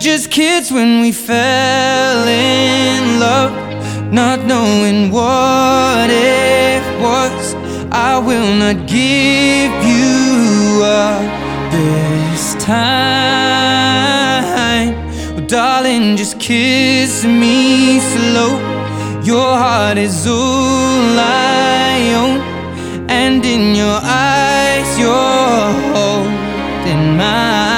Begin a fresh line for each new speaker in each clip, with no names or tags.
just kids when we fell in love, not knowing what it was. I will not give you up this time.
Well, oh, darling, just kiss me slow. Your heart is all I own, and in your eyes, you're holding mine.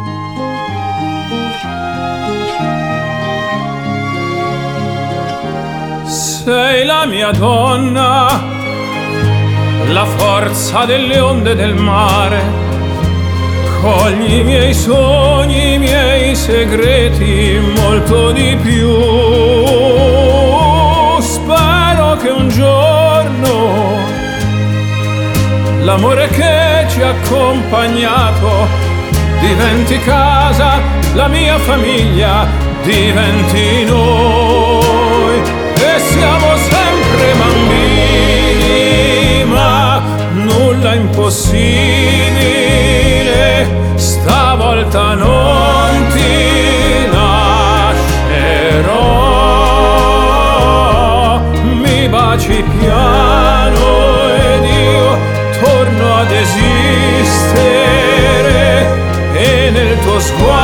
sei la mia donna, la forza delle onde del mare, cogli i miei sogni, i miei segreti, molto di più. Spero che un giorno l'amore che ci ha accompagnato diventi casa, la mia famiglia diventi noi. E siamo sempre bambini, ma nulla impossibile, stavolta non ti lascerò, mi baci piano ed io torno ad esistere e nel tuo sguardo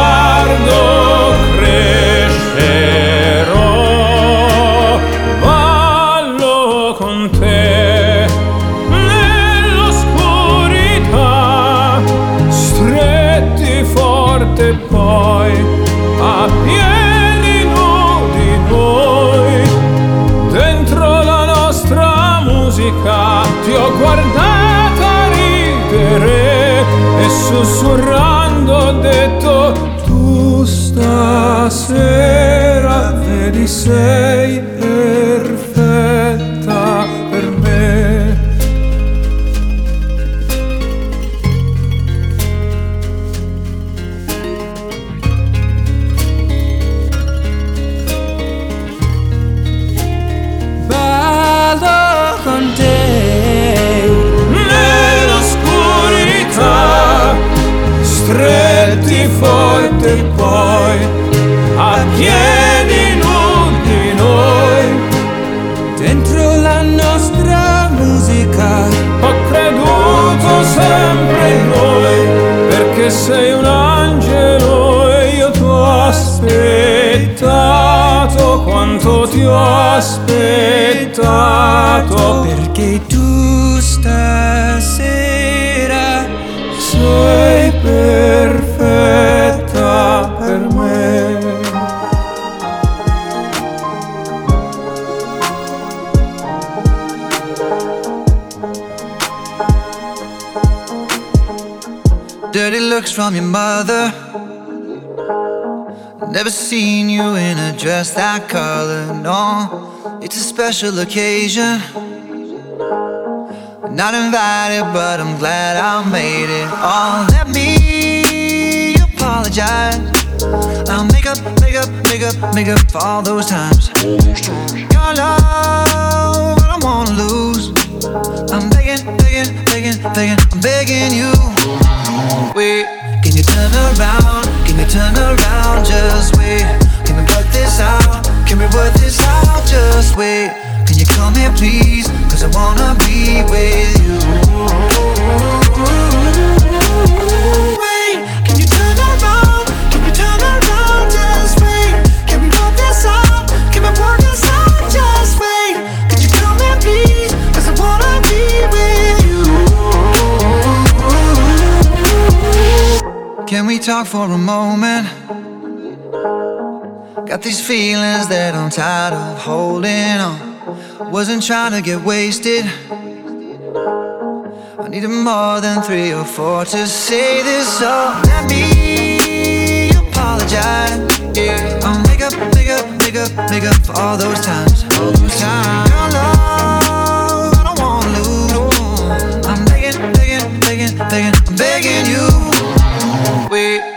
sussurrando ho detto tu stasera vedi sei
from your mother. Never seen you in a dress that color. No, it's a special occasion. Not invited, but I'm glad I made it. Oh, let me apologize. I'll make up, make up, make up, make up for all those times. Your love, I don't wanna lose. I'm begging, begging, begging, begging, I'm begging you. Wait turn around? Can we turn around? Just wait. Can we work this out? Can we work this out? Just wait. Can you come here, please? Cause I wanna be with you. talk for a moment? Got these feelings that I'm tired of holding on. Wasn't trying to get wasted. I needed more than three or four to say this, so let me apologize. Yeah, I'll make up, make up, make up, make up for all those times. All those times. Your love, I don't wanna lose. I'm begging, begging, begging, begging, I'm begging you. We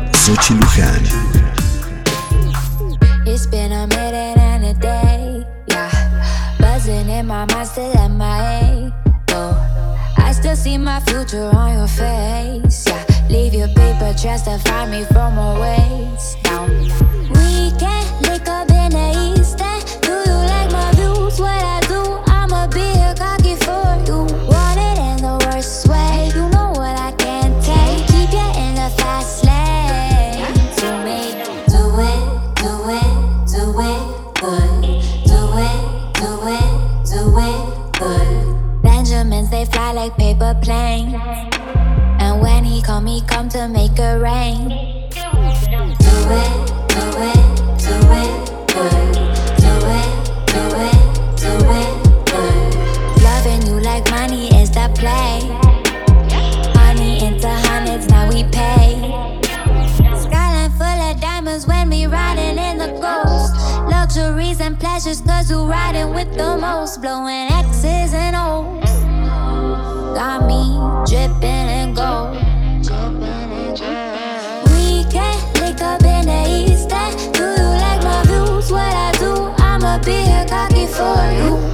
Sochi Luján.
It's been a minute and a day, yeah. Buzzing in my mind, still at my though. I still see my future on your face, yeah. Leave your paper trails to find me from a ways. down. We can link up in the east. Eh? to make it rain. Do it, do it, do it good. Do it, do it, do it good. Loving you like money is the play. Money into hundreds, now we pay. Skyline full of diamonds when we riding in the ghost. Luxuries and pleasures, cause you riding with the most. Blowing X's and O's. Got me dripping. for you.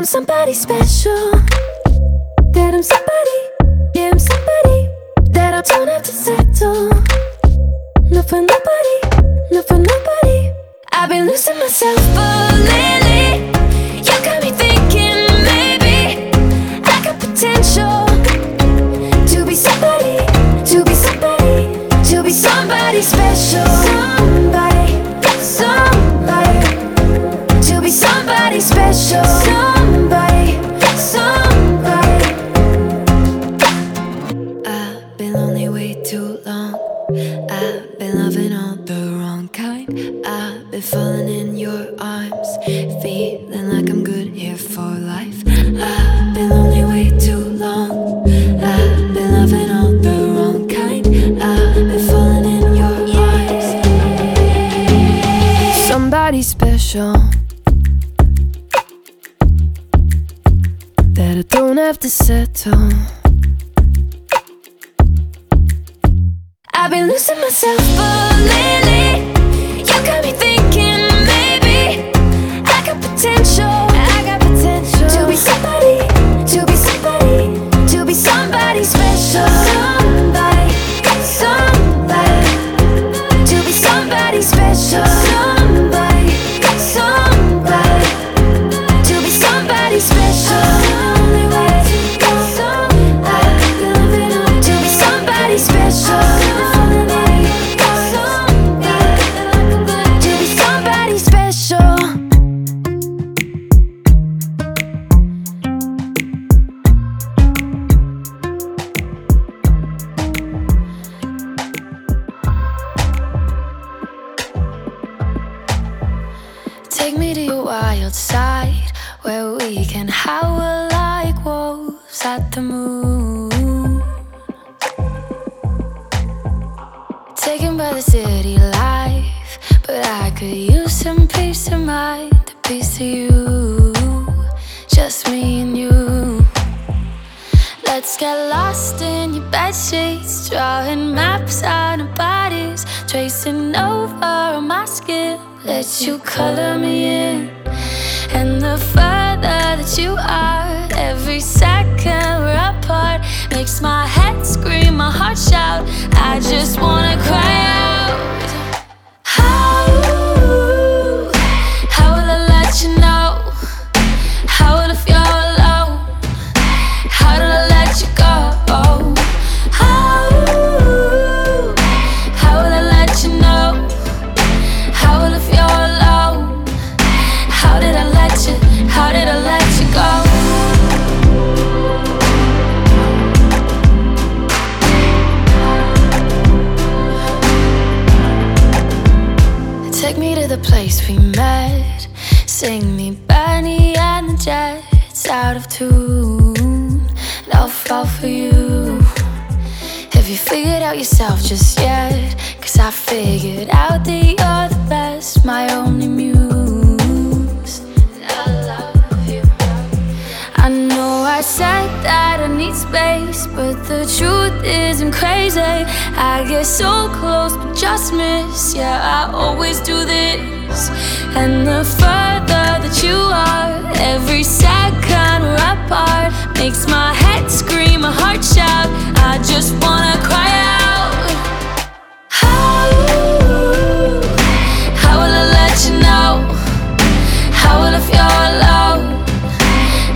I'm somebody special. That I'm somebody. Yeah, I'm somebody. That I don't have to settle. Not for nobody. Not for nobody. I've been losing myself, but lately, you got me thinking maybe I got potential to be somebody. To be somebody. To be somebody special. Somebody. Somebody. To be somebody special. Somebody by the city life, but I could use some peace of mind, a piece of you, just me and you. Let's get lost in your bed sheets, drawing maps out of bodies, tracing over my skin. Let you color me in, and the further that you are, every second we're apart. Makes my head scream, my heart shout I just wanna cry out for you. Have you figured out yourself just yet? Cause I figured out that you're the best, my only muse. And I love you. I know I said that I need space, but the truth is I'm crazy. I get so close, but just miss. Yeah, I always do this. And the further that you are, every second we're apart makes my head scream, my heart shout. I just wanna cry out. How, how will I let you know? How will I feel alone?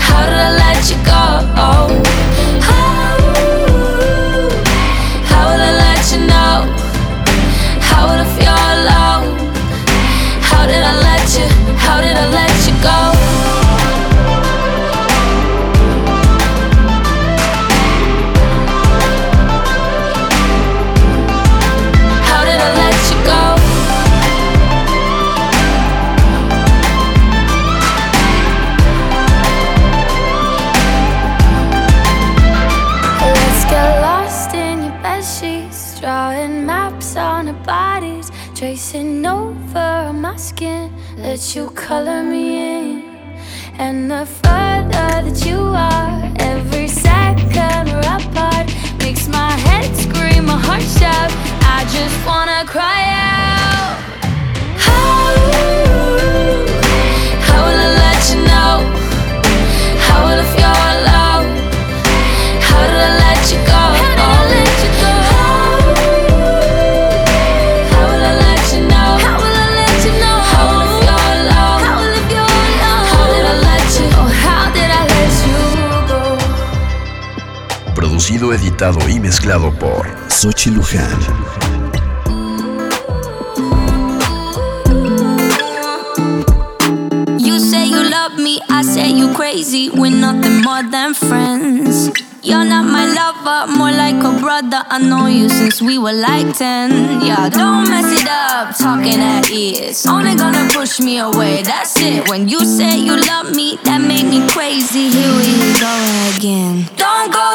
How did I let you go?
mezclado por Sochi Luján.
I say you crazy, we're nothing more than friends. You're not my lover, more like a brother. I know you since we were like 10. Yeah, don't mess it up, talking at ears. Only gonna push me away, that's it. When you say you love me, that made me crazy. Here we go again. Don't go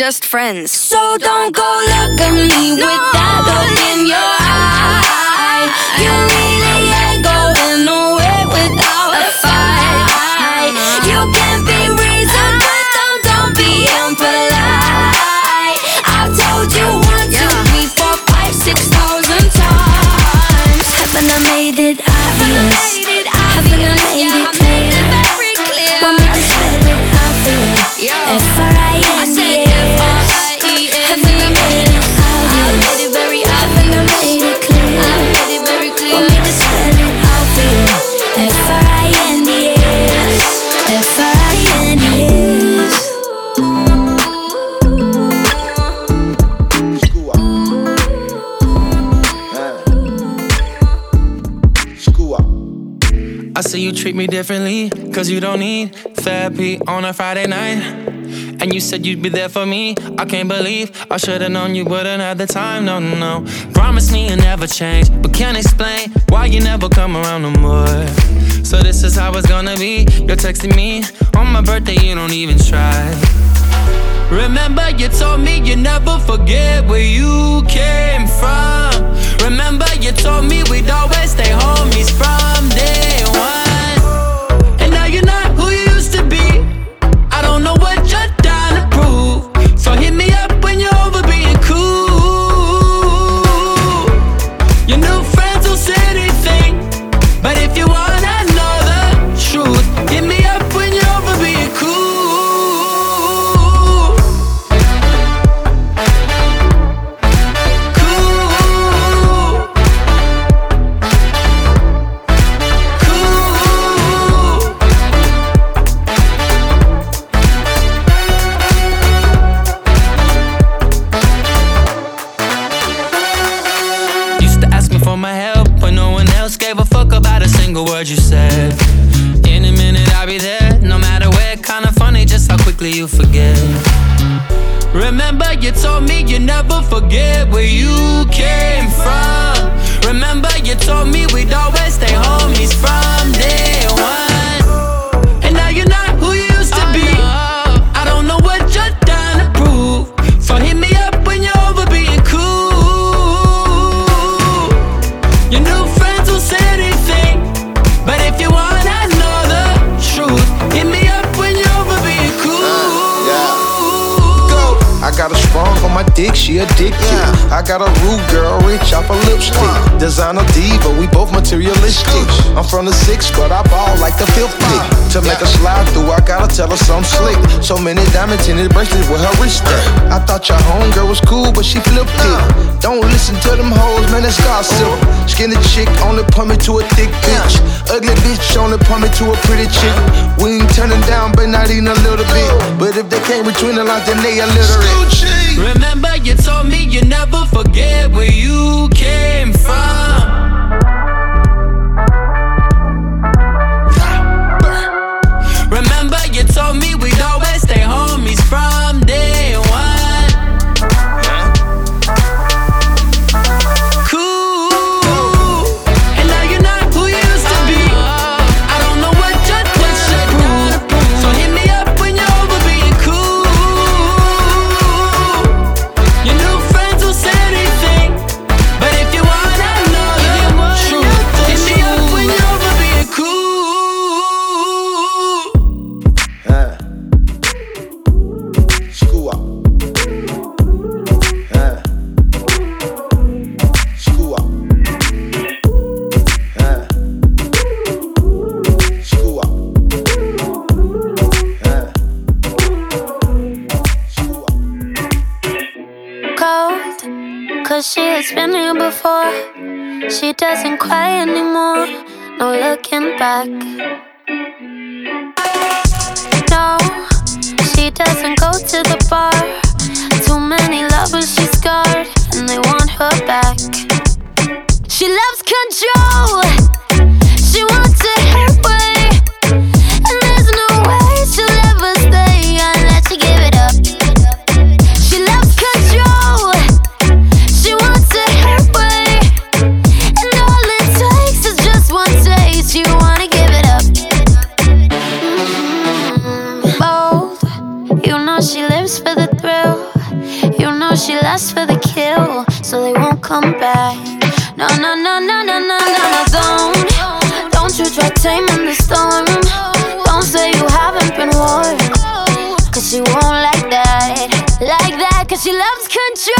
just friends. So don't go look at me no. with that look in your eye. You really ain't going nowhere without a fight. You can be reasoned, but don't, don't be impolite. I've told you once, yeah. two, three, four, five, six thousand times. Haven't I made it obvious?
treat me differently, cause you don't need therapy on a Friday night. And you said you'd be there for me, I can't believe I should've known you wouldn't have the time, no, no, no. Promise me you'll never change, but can't explain why you never come around no more. So this is how it's gonna be, you're texting me on my birthday, you don't even try. Remember, you told me you never forget where you came from. Remember, you told me we'd always stay homies from day one.
I got a rude girl, rich off a lipstick. Designer diva, we both materialistic. I'm from the six, but I ball like the fifth pick. To make a slide through, I gotta tell her some slick. So many diamonds in it, bracelets, with her wrist. At. I thought your homegirl was cool, but she flipped it. Don't listen to them hoes, man, it's gossip. Skinny chick only put me to a thick bitch. Ugly bitch only put me to a pretty chick. We ain't turning down, but not even a little bit. But if they can't between the lines, then they illiterate.
Remember you told me you never forget where you came from
She's been here before. She doesn't cry anymore. No looking back. No, she doesn't go to the bar. Too many lovers she scarred, and they want her back. She loves control. come back. No, no, no, no, no, no, no, no, don't. Don't you try taming the storm. Don't say you haven't been warned. Cause she won't like that. Like that, cause she loves control.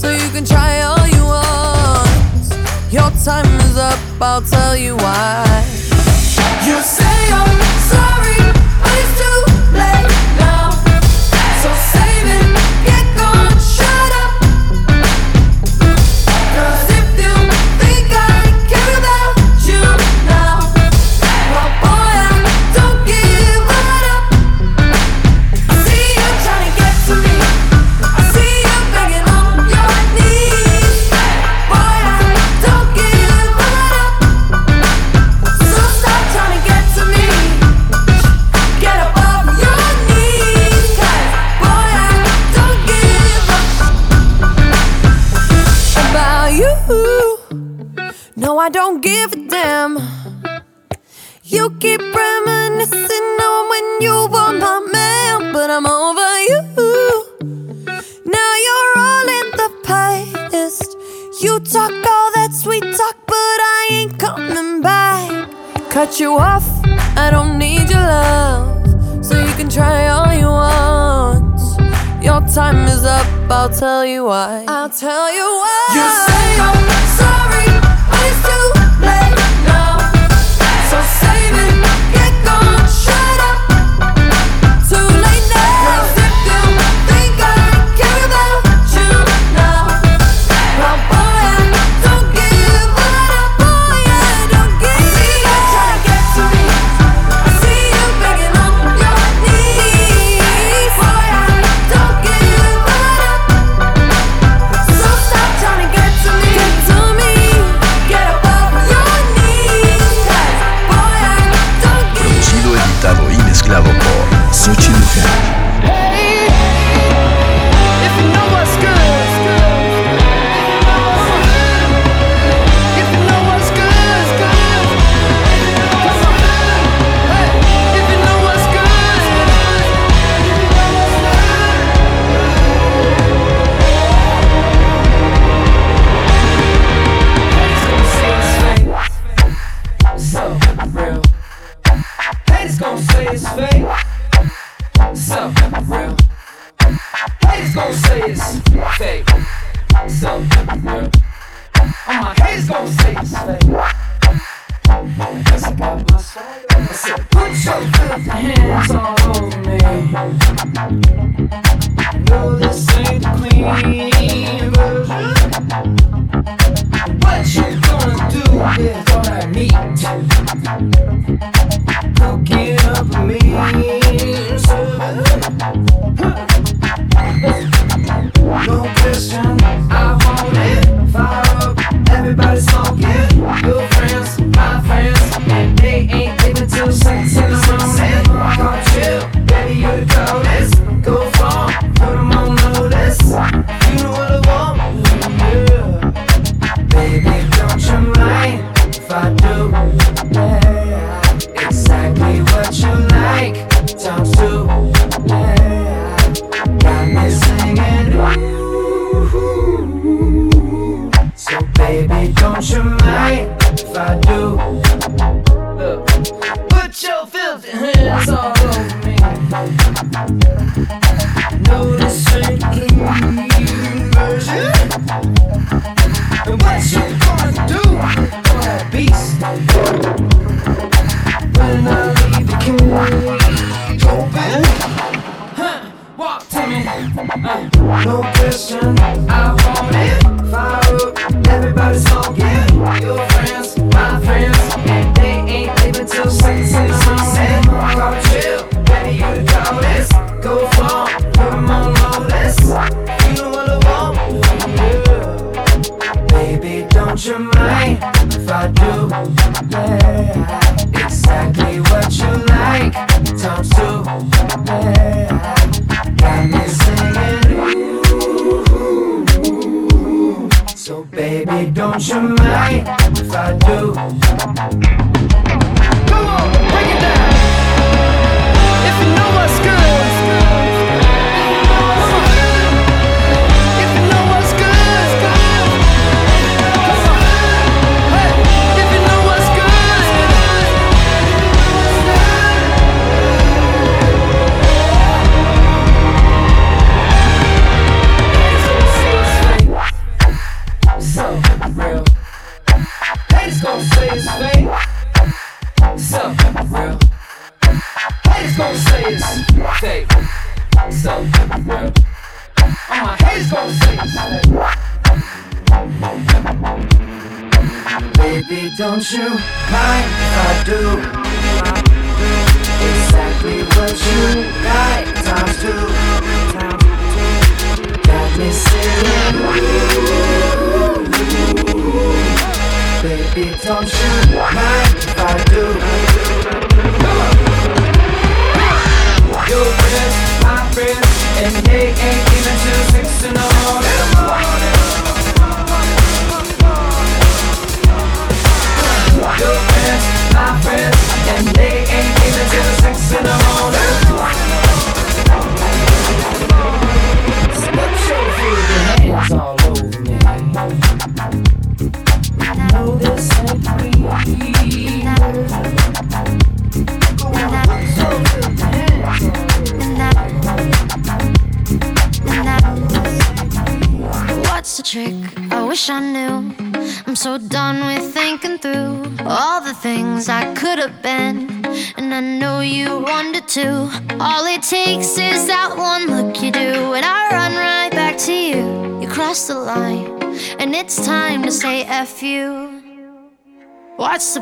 So you can try all you want. Your time is up, I'll tell you why. You say I'm sorry.
say something, girl. All my haters gon' say this mal, mal, mal, mal, mal. you.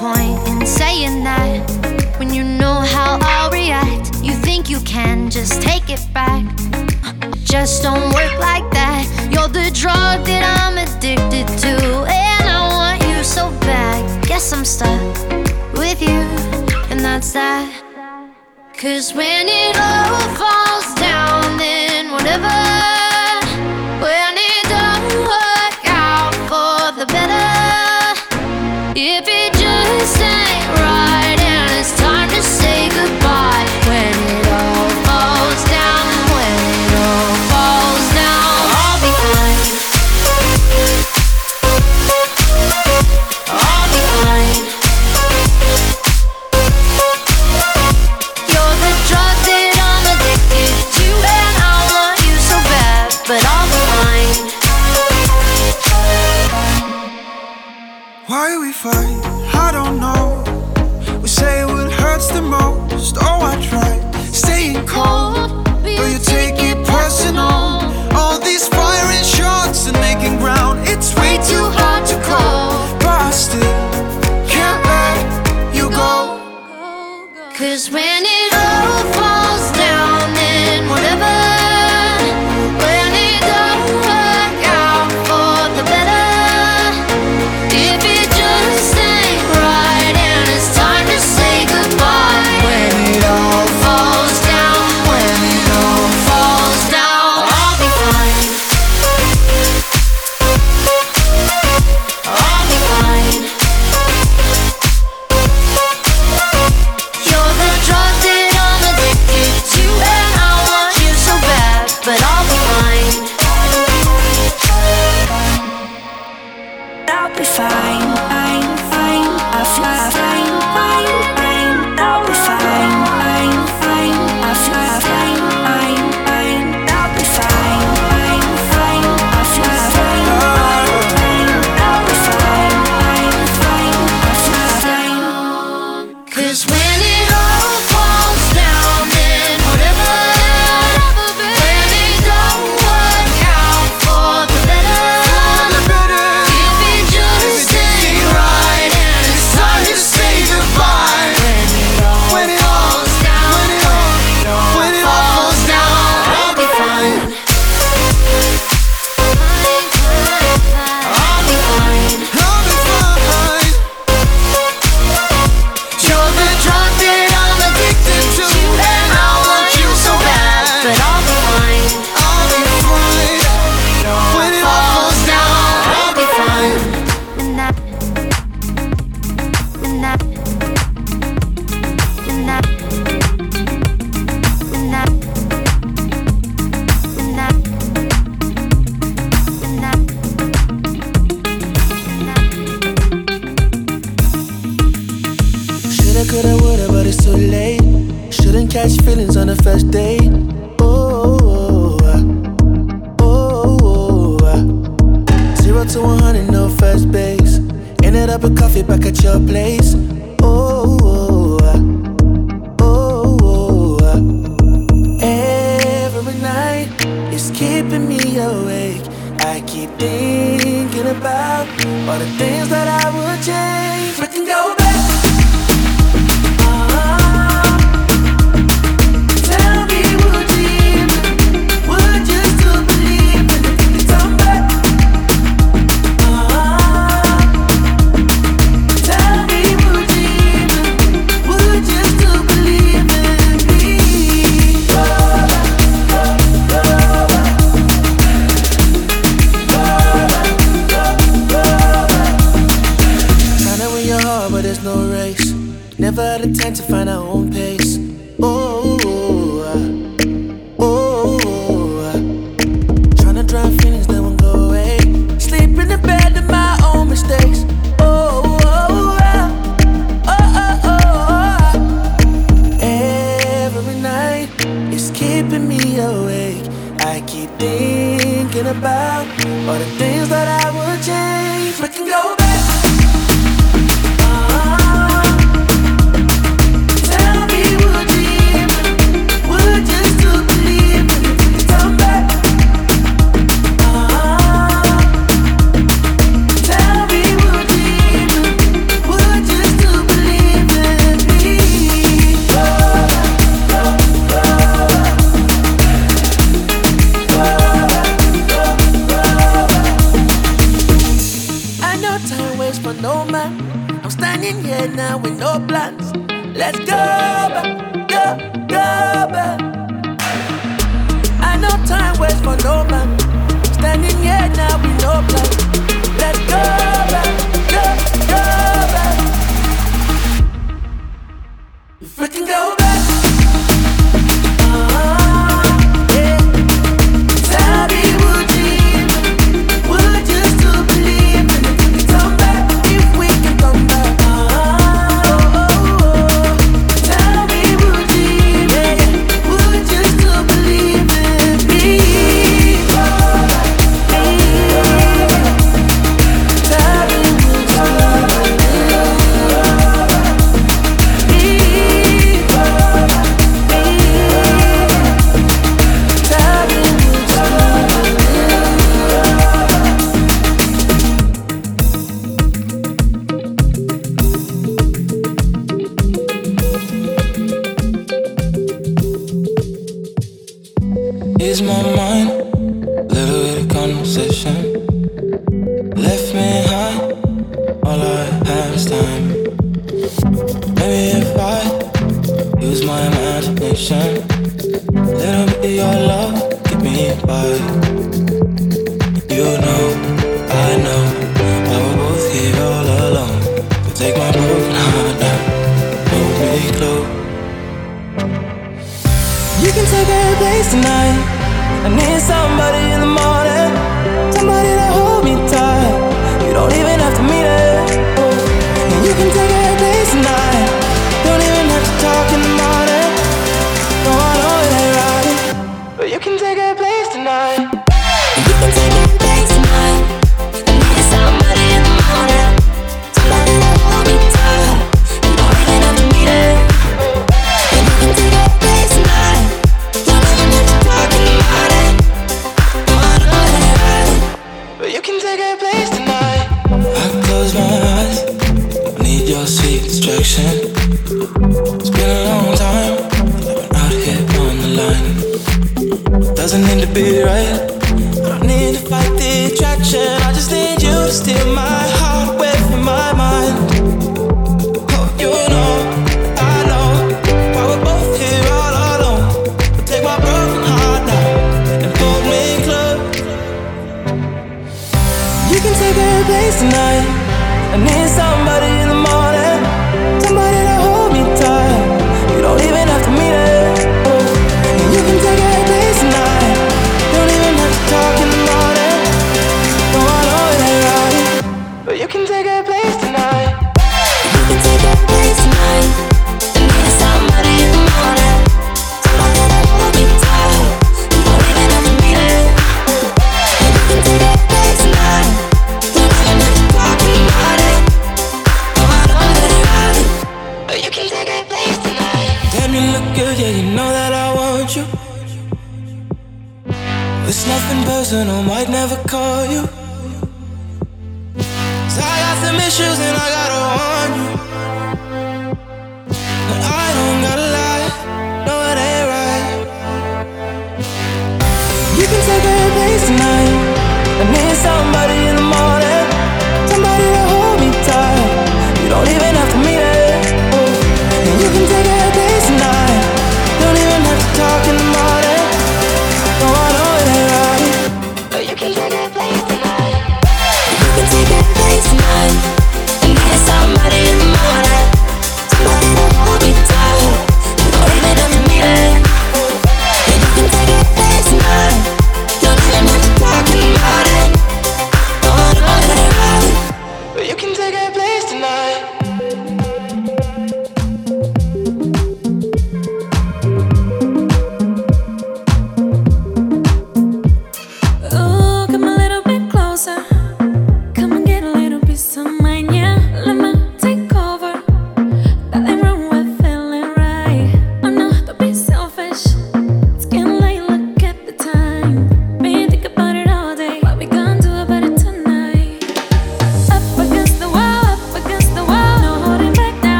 point in saying that when you know how I'll react? You think you can just take it back? It just don't work like that. You're the drug that I'm addicted to, and I want you so bad. Guess I'm stuck with you, and that's that. Cause when it all falls down, then whatever.
Never had a time to find our own pace.
Is my mind, little bit of conversation. Left me high, all I have is time. Maybe if I use my imagination, little bit of your love, give me by. You know, I know, I will both here all alone. But take my broken heart now, hold me close.
You can take a place tonight. I need somebody in the morning.
person might never call you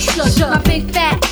shook, shook. My big fat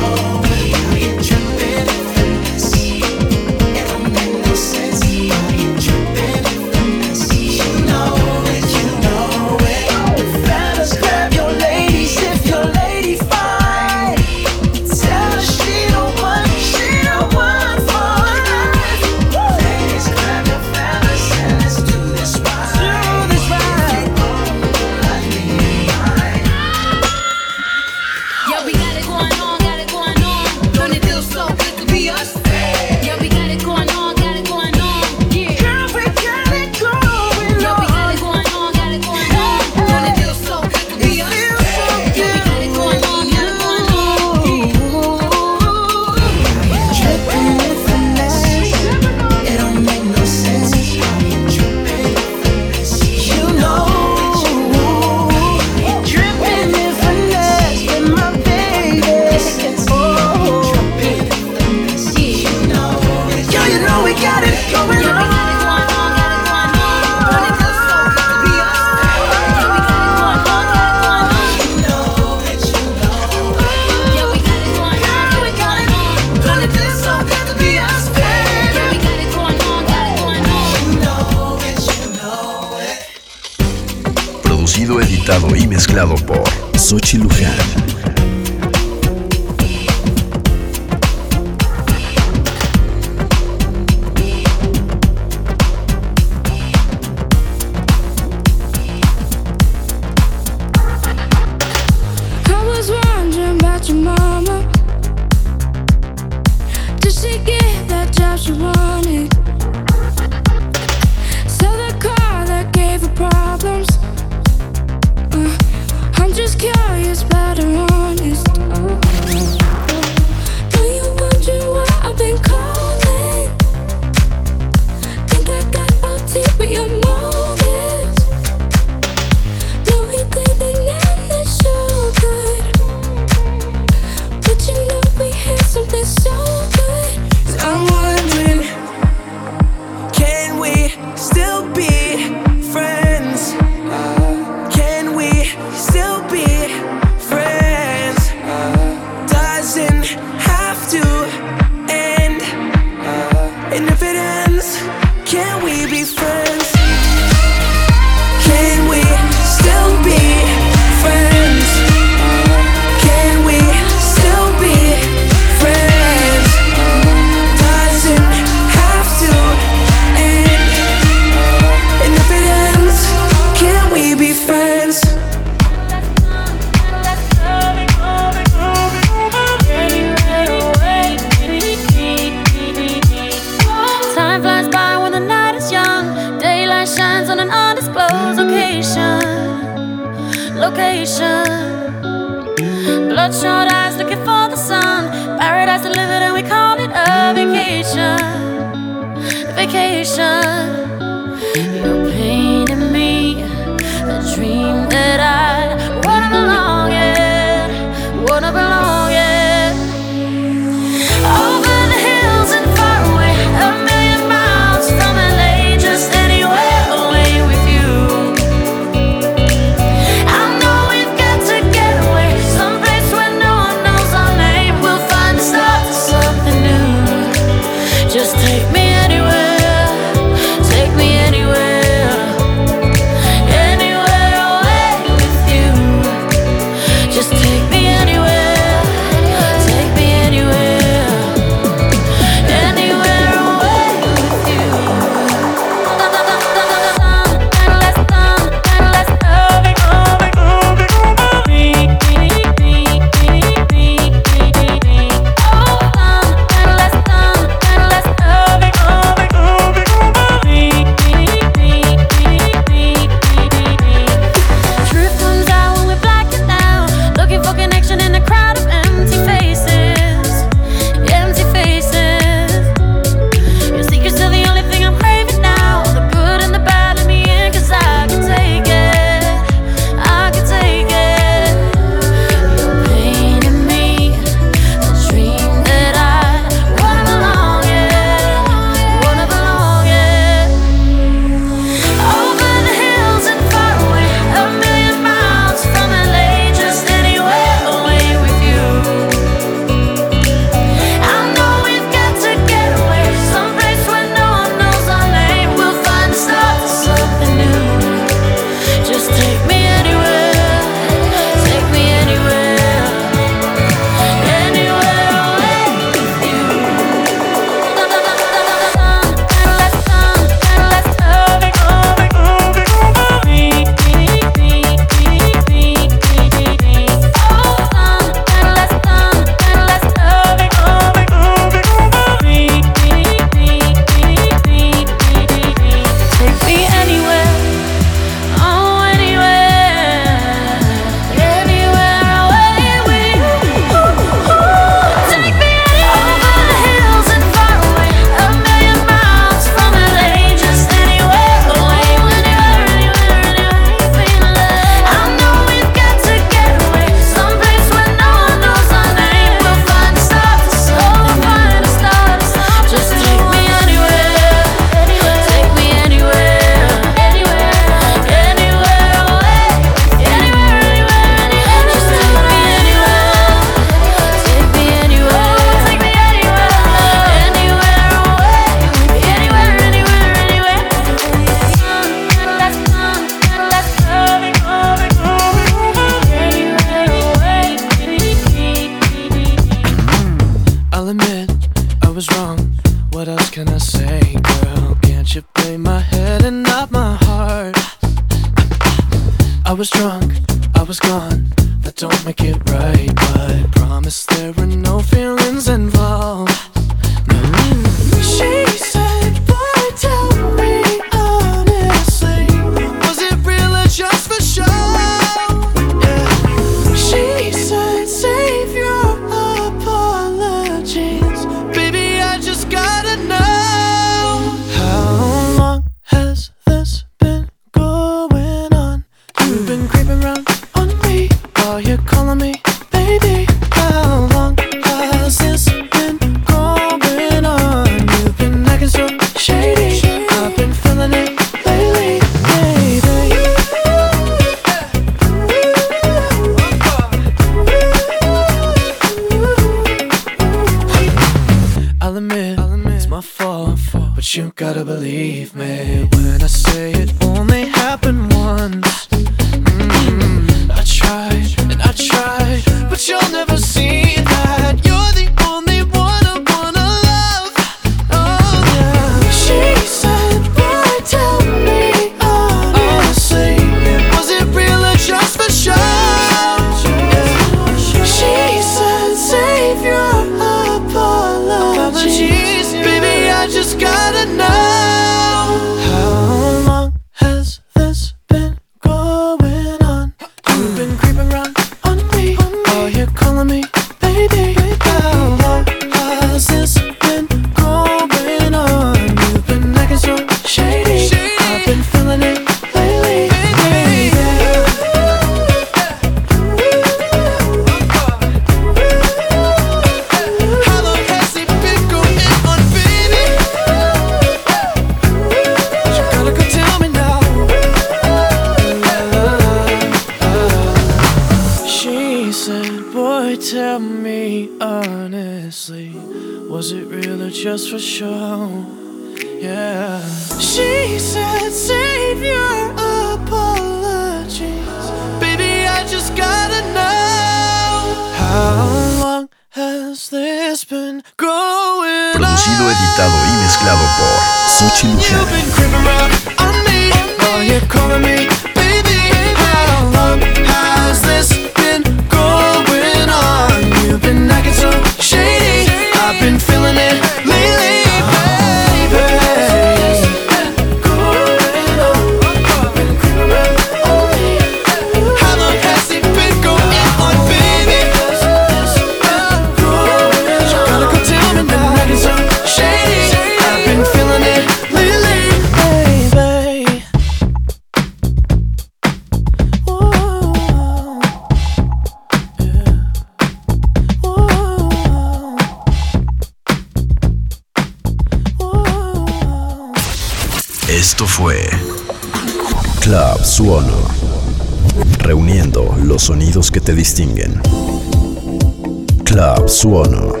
suono.